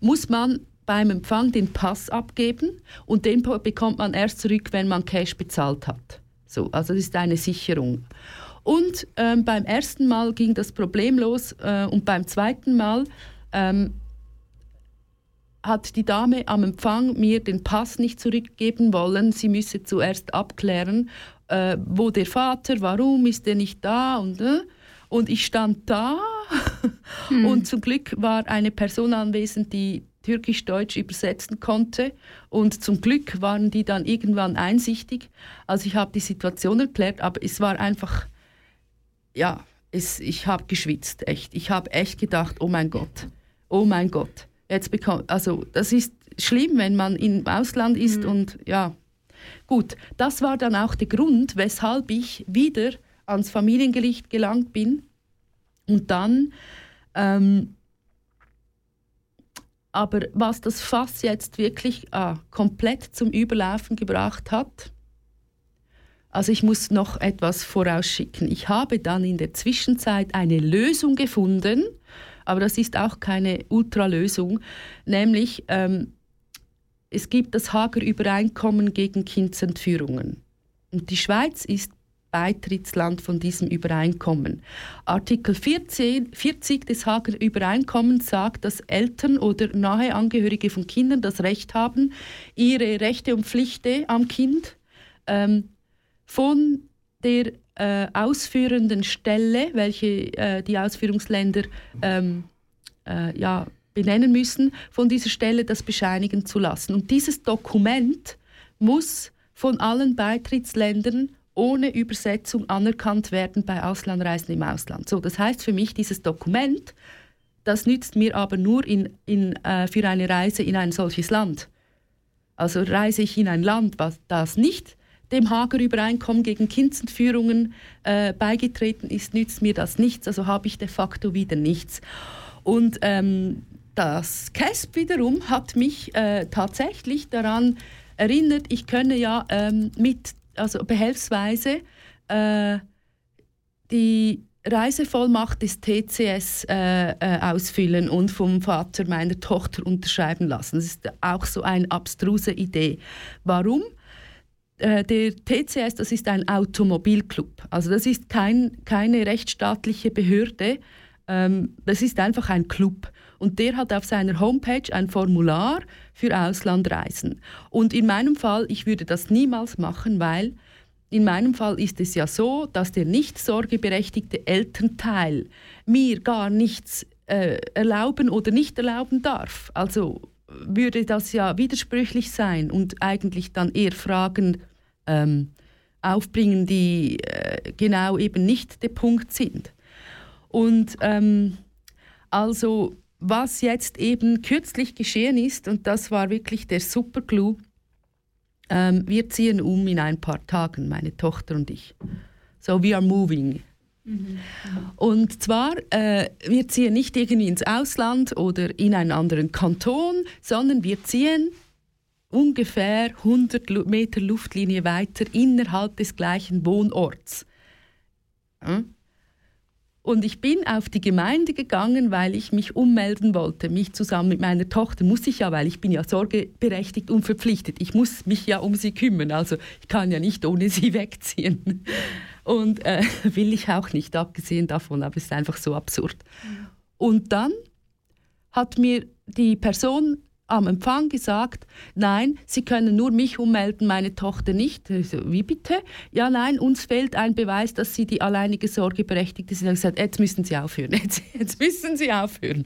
muss man beim Empfang den Pass abgeben und den bekommt man erst zurück, wenn man Cash bezahlt hat. So, also das ist eine Sicherung. Und ähm, beim ersten Mal ging das Problem los äh, und beim zweiten Mal ähm, hat die Dame am Empfang mir den Pass nicht zurückgeben wollen. Sie müsse zuerst abklären, äh, wo der Vater, warum ist er nicht da und äh, und ich stand da *laughs* und zum Glück war eine Person anwesend, die Türkisch-Deutsch übersetzen konnte und zum Glück waren die dann irgendwann einsichtig. Also ich habe die Situation erklärt, aber es war einfach, ja, es, ich habe geschwitzt, echt. Ich habe echt gedacht, oh mein Gott, oh mein Gott. Jetzt bekommt, also das ist schlimm, wenn man im Ausland ist und ja, gut. Das war dann auch der Grund, weshalb ich wieder ans Familiengericht gelangt bin und dann ähm, aber was das Fass jetzt wirklich ah, komplett zum Überlaufen gebracht hat, also ich muss noch etwas vorausschicken. Ich habe dann in der Zwischenzeit eine Lösung gefunden, aber das ist auch keine Ultralösung, nämlich ähm, es gibt das Hager Übereinkommen gegen Kindsentführungen. Und die Schweiz ist Beitrittsland von diesem Übereinkommen. Artikel 14, 40 des Hager Übereinkommens sagt, dass Eltern oder nahe Angehörige von Kindern das Recht haben, ihre Rechte und Pflichten am Kind ähm, von der äh, ausführenden Stelle, welche äh, die Ausführungsländer ähm, äh, ja, benennen müssen, von dieser Stelle das bescheinigen zu lassen. Und dieses Dokument muss von allen Beitrittsländern ohne Übersetzung anerkannt werden bei Auslandreisen im Ausland. So, das heißt für mich, dieses Dokument, das nützt mir aber nur in, in, äh, für eine Reise in ein solches Land. Also reise ich in ein Land, was das nicht dem Hager Übereinkommen gegen Kindsentführungen äh, beigetreten ist, nützt mir das nichts, also habe ich de facto wieder nichts. Und ähm, das CASP wiederum hat mich äh, tatsächlich daran erinnert, ich könne ja ähm, mit, also behelfsweise, äh, die Reisevollmacht des TCS äh, äh, ausfüllen und vom Vater meiner Tochter unterschreiben lassen. Das ist auch so eine abstruse Idee. Warum? Äh, der TCS, das ist ein Automobilclub. Also das ist kein, keine rechtsstaatliche Behörde. Ähm, das ist einfach ein Club. Und der hat auf seiner Homepage ein Formular für Auslandreisen. Und in meinem Fall, ich würde das niemals machen, weil in meinem Fall ist es ja so, dass der nicht sorgeberechtigte Elternteil mir gar nichts äh, erlauben oder nicht erlauben darf. Also würde das ja widersprüchlich sein und eigentlich dann eher Fragen ähm, aufbringen, die äh, genau eben nicht der Punkt sind. Und ähm, also was jetzt eben kürzlich geschehen ist, und das war wirklich der Superclou, ähm, wir ziehen um in ein paar Tagen, meine Tochter und ich. So, we are moving. Und zwar, äh, wir ziehen nicht irgendwie ins Ausland oder in einen anderen Kanton, sondern wir ziehen ungefähr 100 Lu Meter Luftlinie weiter innerhalb des gleichen Wohnorts. Ja? Und ich bin auf die Gemeinde gegangen, weil ich mich ummelden wollte. Mich zusammen mit meiner Tochter muss ich ja, weil ich bin ja sorgeberechtigt und verpflichtet. Ich muss mich ja um sie kümmern. Also ich kann ja nicht ohne sie *laughs* wegziehen. Und äh, *laughs* will ich auch nicht, abgesehen davon, aber es ist einfach so absurd. Und dann hat mir die Person am Empfang gesagt, nein, Sie können nur mich ummelden, meine Tochter nicht. Ich so, wie bitte? Ja, nein, uns fehlt ein Beweis, dass Sie die alleinige Sorgeberechtigte sind. Ich habe gesagt, jetzt müssen Sie aufhören, *laughs* jetzt, jetzt müssen Sie aufhören.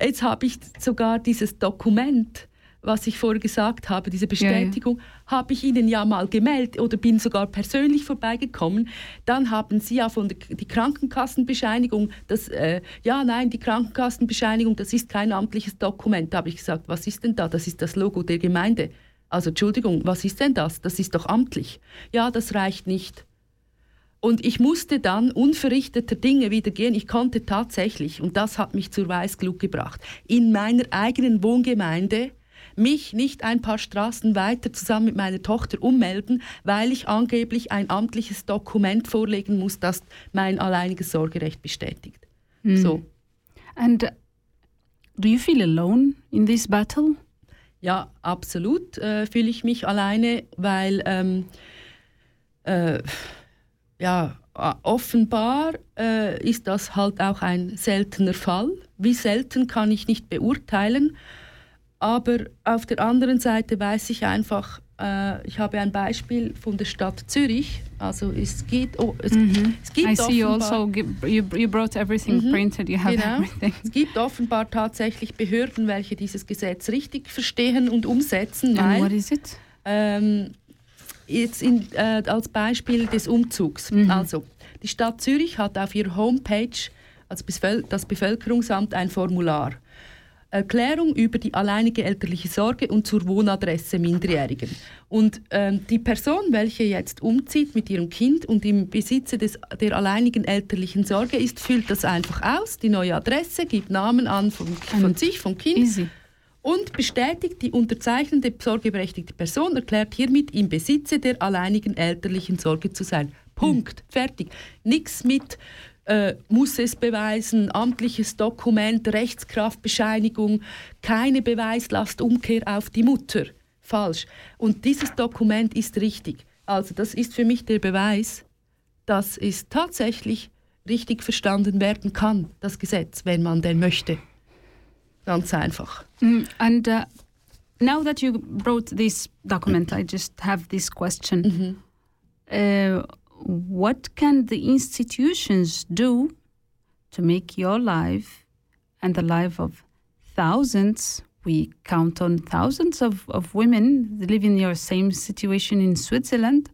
Jetzt habe ich sogar dieses Dokument, was ich vorher gesagt habe, diese Bestätigung, habe ich Ihnen ja mal gemeldet oder bin sogar persönlich vorbeigekommen. Dann haben Sie ja von der die Krankenkassenbescheinigung, das, äh, ja, nein, die Krankenkassenbescheinigung, das ist kein amtliches Dokument. Da habe ich gesagt, was ist denn da? Das ist das Logo der Gemeinde. Also Entschuldigung, was ist denn das? Das ist doch amtlich. Ja, das reicht nicht. Und ich musste dann unverrichteter Dinge wieder gehen. Ich konnte tatsächlich, und das hat mich zur Weißglut gebracht, in meiner eigenen Wohngemeinde mich nicht ein paar Straßen weiter zusammen mit meiner Tochter ummelden, weil ich angeblich ein amtliches Dokument vorlegen muss, das mein alleiniges Sorgerecht bestätigt. So. And uh, do you feel alone in this battle? Ja, absolut äh, fühle ich mich alleine, weil ähm, äh, ja, äh, offenbar äh, ist das halt auch ein seltener Fall. Wie selten kann ich nicht beurteilen, aber auf der anderen Seite weiß ich einfach, äh, ich habe ein Beispiel von der Stadt Zürich. Also es geht, oh, es, es gibt I see you offenbar- also gi- you, you brought everything Mhm. printed. You have Genau. everything. Es gibt offenbar tatsächlich Behörden, welche dieses Gesetz richtig verstehen und umsetzen. And weil- what is it? ähm, jetzt in, äh, als Beispiel des Umzugs. Also, die Stadt Zürich hat auf ihrer Homepage, also Bevöl- das Bevölkerungsamt, ein Formular. Erklärung über die alleinige elterliche Sorge und zur Wohnadresse Minderjährigen. Und ähm, die Person, welche jetzt umzieht mit ihrem Kind und im Besitze des, der alleinigen elterlichen Sorge ist, füllt das einfach aus, die neue Adresse, gibt Namen an von, von sich, vom Kind Easy. und bestätigt, die unterzeichnende sorgeberechtigte Person erklärt hiermit im Besitze der alleinigen elterlichen Sorge zu sein. Punkt. Fertig. Nichts mit äh, muss es beweisen, amtliches Dokument, Rechtskraftbescheinigung, keine Beweislastumkehr auf die Mutter. Falsch. Und dieses Dokument ist richtig. Also das ist für mich der Beweis, dass es tatsächlich richtig verstanden werden kann, das Gesetz, wenn man denn möchte. Ganz einfach. Mm, and uh, now that you brought this document, I just have this question. Uh, what can the institutions do to make your life and the life of thousands, we count on thousands of, of women live in your same situation in Switzerland,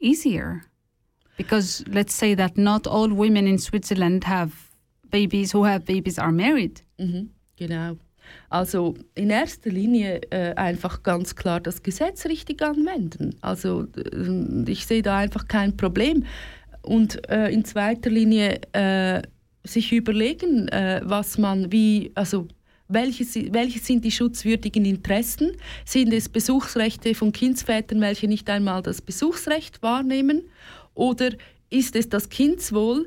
easier? Because let's say that not all women in Switzerland have babies who have babies are married. Mhm, genau. Also in erster Linie äh, einfach ganz klar das Gesetz richtig anwenden. Also äh, ich sehe da einfach kein Problem. Und äh, in zweiter Linie äh, sich überlegen, äh, was man wie, also welche, si- welche sind die schutzwürdigen Interessen? Sind es Besuchsrechte von Kindsvätern, welche nicht einmal das Besuchsrecht wahrnehmen? Oder ist es das Kindswohl?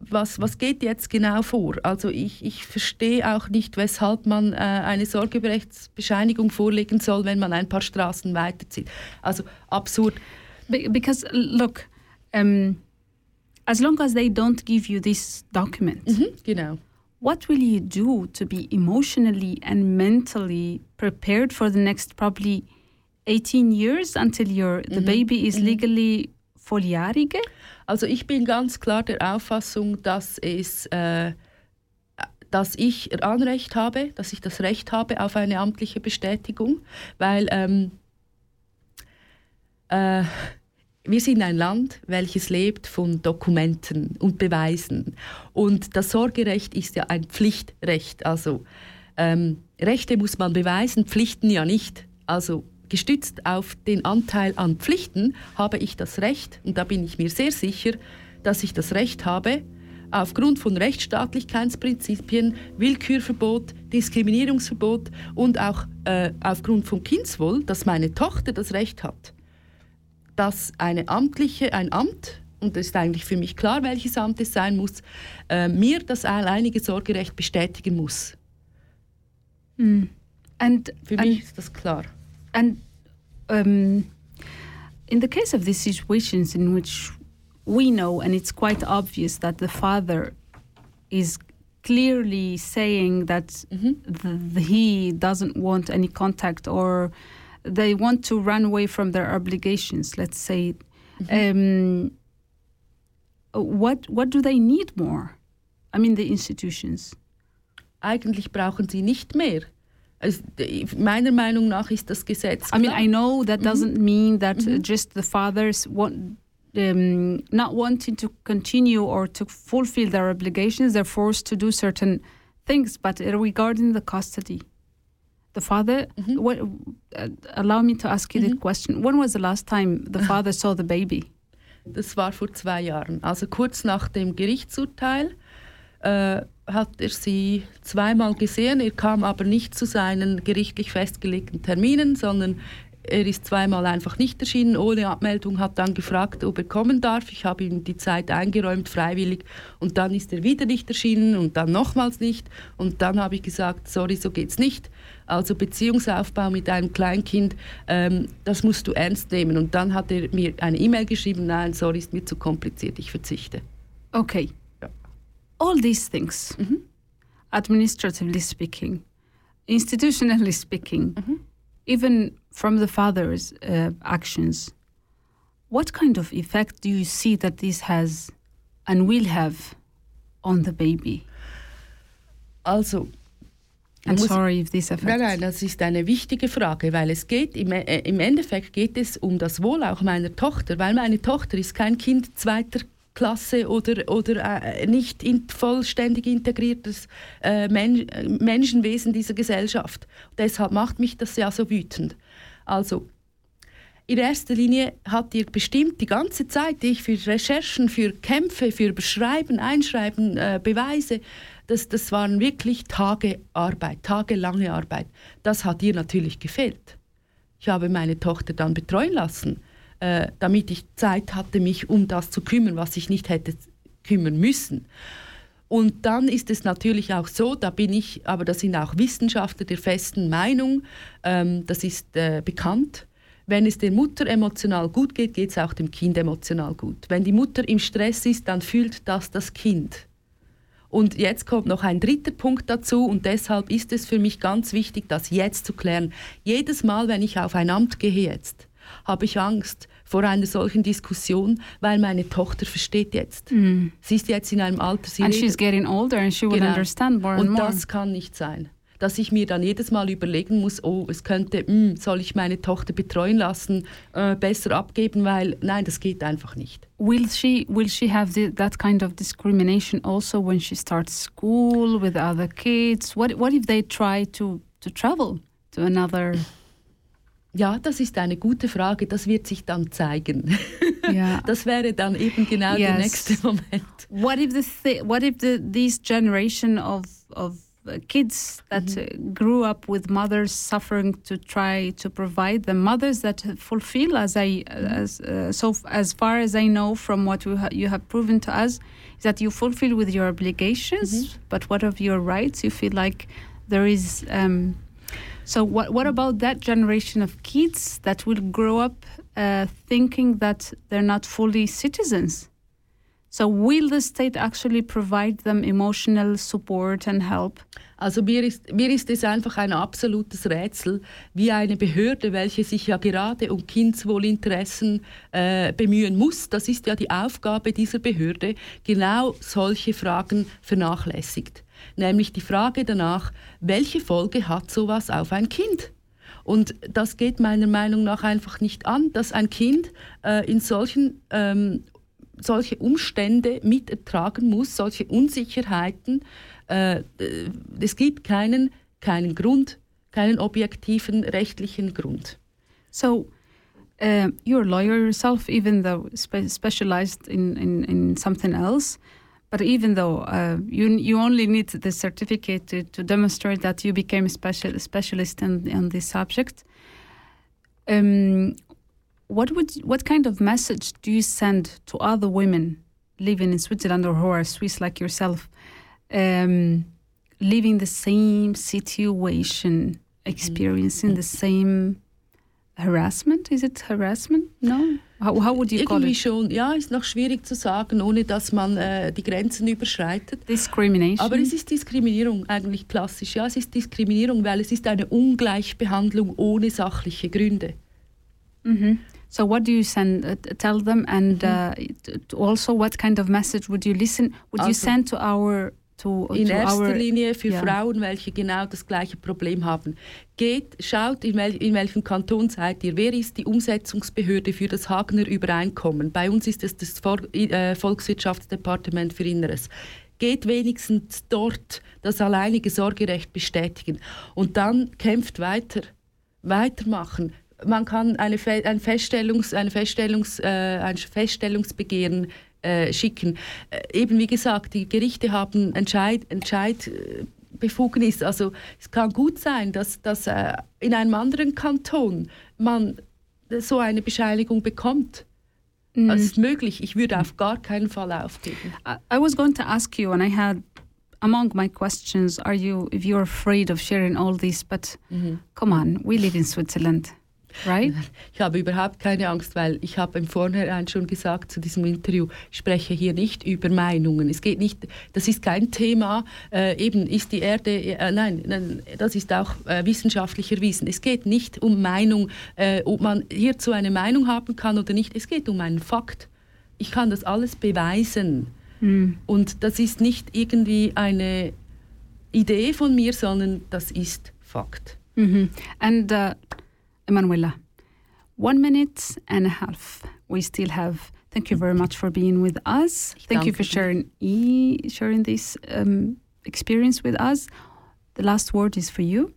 Was, was geht jetzt genau vor? Also ich, ich verstehe auch nicht, weshalb man äh, eine Sorgerechtsbescheinigung vorlegen soll, wenn man ein paar Straßen weiterzieht. Also absurd. Be- because look, um, as long as they don't give you this document, Mhm, genau. what will you do to be emotionally and mentally prepared for the next probably 18 years until your the baby is legally volljährige? Also ich bin ganz klar der Auffassung, dass es äh, dass ich Anrecht habe, dass ich das Recht habe auf eine amtliche Bestätigung, weil ähm, äh, wir sind ein Land, welches lebt von Dokumenten und Beweisen. Und das Sorgerecht ist ja ein Pflichtrecht. Also ähm, Rechte muss man beweisen, Pflichten ja nicht. Also gestützt auf den Anteil an Pflichten habe ich das Recht, und da bin ich mir sehr sicher, dass ich das Recht habe, aufgrund von Rechtsstaatlichkeitsprinzipien, Willkürverbot, Diskriminierungsverbot und auch äh, aufgrund von Kindswohl, dass meine Tochter das Recht hat, dass eine amtliche, ein Amt, und das ist eigentlich für mich klar, welches Amt es sein muss, äh, mir das alleinige Sorgerecht bestätigen muss. And Für and, mich ist das klar. And um, in the case of these situations in which we know and it's quite obvious that the father is clearly saying that the, the- he doesn't want any contact or they want to run away from their obligations let's say um, what what do they need more? I mean the institutions. Eigentlich brauchen sie nicht mehr. Also, meiner Meinung nach ist das Gesetz. I mean, klar. I know that doesn't mean that uh, just the fathers want, um, not wanting to continue or to fulfill their obligations, they're forced to do certain things. But regarding the custody, the father, what, uh, allow me to ask you the question: When was the last time the *laughs* father saw the baby? Das war vor zwei Jahren. Also kurz nach dem Gerichtsurteil äh, hat er sie zweimal gesehen. Er kam aber nicht zu seinen gerichtlich festgelegten Terminen, sondern er ist zweimal einfach nicht erschienen ohne Abmeldung, hat dann gefragt, ob er kommen darf. Ich habe ihm die Zeit eingeräumt, freiwillig. Und dann ist er wieder nicht erschienen und dann nochmals nicht. Und dann habe ich gesagt, sorry, so geht's nicht. Also Beziehungsaufbau mit einem Kleinkind, ähm, das musst du ernst nehmen. Und dann hat er mir eine E-Mail geschrieben, nein, sorry, ist mir zu kompliziert, ich verzichte. Okay. All these things, administratively speaking, institutionally speaking, even from the father's uh, actions, what kind of effect do you see that this has and will have on the baby? Also, I'm sorry if this affects. Nein, nein, das ist eine wichtige Frage, weil es geht, im, äh, im Endeffekt geht es um das Wohl auch meiner Tochter, weil meine Tochter ist kein Kind zweiter Klasse oder, oder äh, nicht in, vollständig integriertes äh, Men Menschenwesen dieser Gesellschaft. Deshalb macht mich das ja so wütend. Also, in erster Linie hat ihr bestimmt die ganze Zeit, die ich für Recherchen, für Kämpfe, für Beschreiben, Einschreiben, äh, Beweise, das, das waren wirklich Tage Arbeit, tagelange Arbeit. Das hat ihr natürlich gefehlt. Ich habe meine Tochter dann betreuen lassen, äh, damit ich Zeit hatte, mich um das zu kümmern, was ich nicht hätte kümmern müssen. Und dann ist es natürlich auch so, da bin ich, aber da sind auch Wissenschaftler der festen Meinung, ähm, das ist äh, bekannt, wenn es der Mutter emotional gut geht, geht es auch dem Kind emotional gut. Wenn die Mutter im Stress ist, dann fühlt das das Kind. Und jetzt kommt noch ein dritter Punkt dazu und deshalb ist es für mich ganz wichtig, das jetzt zu klären. Jedes Mal, wenn ich auf ein Amt gehe jetzt, habe ich Angst vor einer solchen Diskussion, weil meine Tochter versteht jetzt. Sie ist jetzt in einem Alter, sie and redet- she's getting older and she will Genau. understand more and und more. das kann nicht sein. dass ich mir dann jedes Mal überlegen muss, oh, es könnte, hm, soll ich meine Tochter betreuen lassen, äh, besser abgeben, weil nein, das geht einfach nicht. Will she will she have the, that kind of discrimination also when she starts school with other kids? What what if they try to to travel to another? Ja, das ist eine gute Frage, das wird sich dann zeigen. *laughs* Yeah. *laughs* Das wäre dann eben genau der Yes. nächste Moment. What if the what if the this generation of of uh, kids that uh, grew up with mothers suffering to try to provide them mothers that fulfill as I as uh, so as far as I know from what you ha- you have proven to us is that you fulfill with your obligations but what of your rights you feel like there is um, so what what about that generation of kids that will grow up uh, thinking that they're not fully citizens so will the state actually provide them emotional support and help? Also mir ist, mir ist es einfach ein absolutes Rätsel, wie eine Behörde, welche sich ja gerade um Kindswohlinteressen äh, bemühen muss, das ist ja die Aufgabe dieser Behörde, genau solche Fragen vernachlässigt. Nämlich die Frage danach, welche Folge hat sowas auf ein Kind? Und das geht meiner Meinung nach einfach nicht an, dass ein Kind äh, in solchen ähm, solche Umstände mit ertragen muss, solche Unsicherheiten. Äh, es gibt keinen, keinen Grund, keinen objektiven rechtlichen Grund. So uh, you're a lawyer yourself, even though spe- specialized in, in, in something else. But even though uh, you you only need the certificate to, to demonstrate that you became a special specialist in, in this subject, um, what would what kind of message do you send to other women living in Switzerland or who are Swiss like yourself, um, living the same situation, experiencing the same harassment? Is it harassment? No. How, how would you call Irgendwie it? schon, ja, ist noch schwierig zu sagen, ohne dass man äh, die Grenzen überschreitet. Discrimination. Aber es ist Diskriminierung eigentlich klassisch. Ja, es ist Diskriminierung, weil es ist eine Ungleichbehandlung ohne sachliche Gründe. Mhm. So what do you send? Uh, tell them, and uh, t- t- also what kind of message would you listen? Would you Also- send to our to, In to erster Linie für ja. Frauen, welche genau das gleiche Problem haben. Geht, schaut, in, wel, in welchem Kanton seid ihr. Wer ist die Umsetzungsbehörde für das Hagener Übereinkommen? Bei uns ist es das äh, Volkswirtschaftsdepartement für Inneres. Geht wenigstens dort das alleinige Sorgerecht bestätigen. Und dann kämpft weiter. Weitermachen. Man kann eine, Fe ein, Feststellungs, eine Feststellungs, äh, ein Feststellungsbegehren äh, schicken. Äh, eben wie gesagt, die Gerichte haben Entscheid, Entscheidbefugnis. Also es kann gut sein, dass, dass äh, in einem anderen Kanton man so eine Bescheinigung bekommt. Mm. Das ist möglich. Ich würde auf gar keinen Fall aufgeben. I, I was going to ask you, and I had among my questions, are you if you're afraid of sharing all this? But come on, we live in Switzerland, right? *laughs* Ich habe überhaupt keine Angst, weil ich habe im Vornherein schon gesagt zu diesem Interview, ich spreche hier nicht über Meinungen. Es geht nicht, das ist kein Thema, äh, eben ist die Erde, äh, nein, nein, das ist auch äh, wissenschaftlich erwiesen. Es geht nicht um Meinung, äh, ob man hierzu eine Meinung haben kann oder nicht. Es geht um einen Fakt. Ich kann das alles beweisen. Und das ist nicht irgendwie eine Idee von mir, sondern das ist Fakt. hmm And uh, Emanuela, one minute and a half we still have. Thank you very much for being with us. Thank you for sharing sharing this um, experience with us. The last word is for you.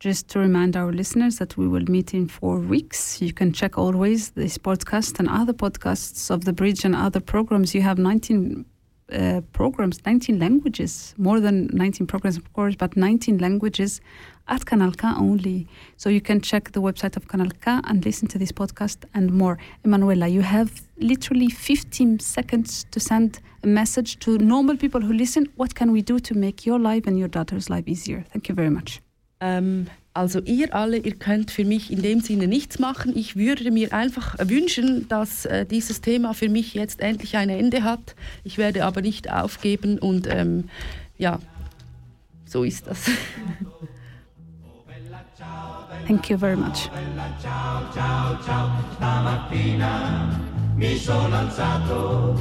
Just to remind our listeners that we will meet in four weeks. You can check always this podcast and other podcasts of The Bridge and other programs. You have 19 uh, programs, 19 languages, more than 19 programs, of course, but 19 languages at Canal K only. So you can check the website of Canal K and listen to this podcast and more. Emanuela, you have literally 15 seconds to send a message to normal people who listen. What can we do to make your life and your daughter's life easier? Thank you very much. Ähm, also ihr alle, ihr könnt für mich in dem Sinne nichts machen. Ich würde mir einfach wünschen, dass äh, dieses Thema für mich jetzt endlich ein Ende hat. Ich werde aber nicht aufgeben und ähm, ja, so ist das. Thank you very much. mi sono alzato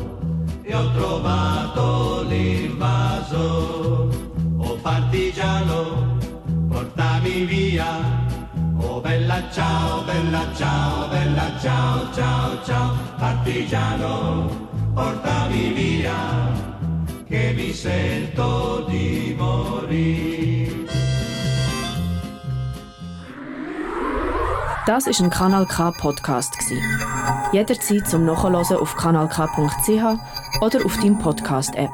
e ho trovato l'invaso. Oh partigiano, portami via. Oh bella ciao, bella ciao, bella ciao, ciao, ciao, partigiano, portami via, che mi sento di morire. Das ist ein Kanal K Podcast. Jederzeit zum Nachhören auf kanalk.ch oder auf deinem Podcast App.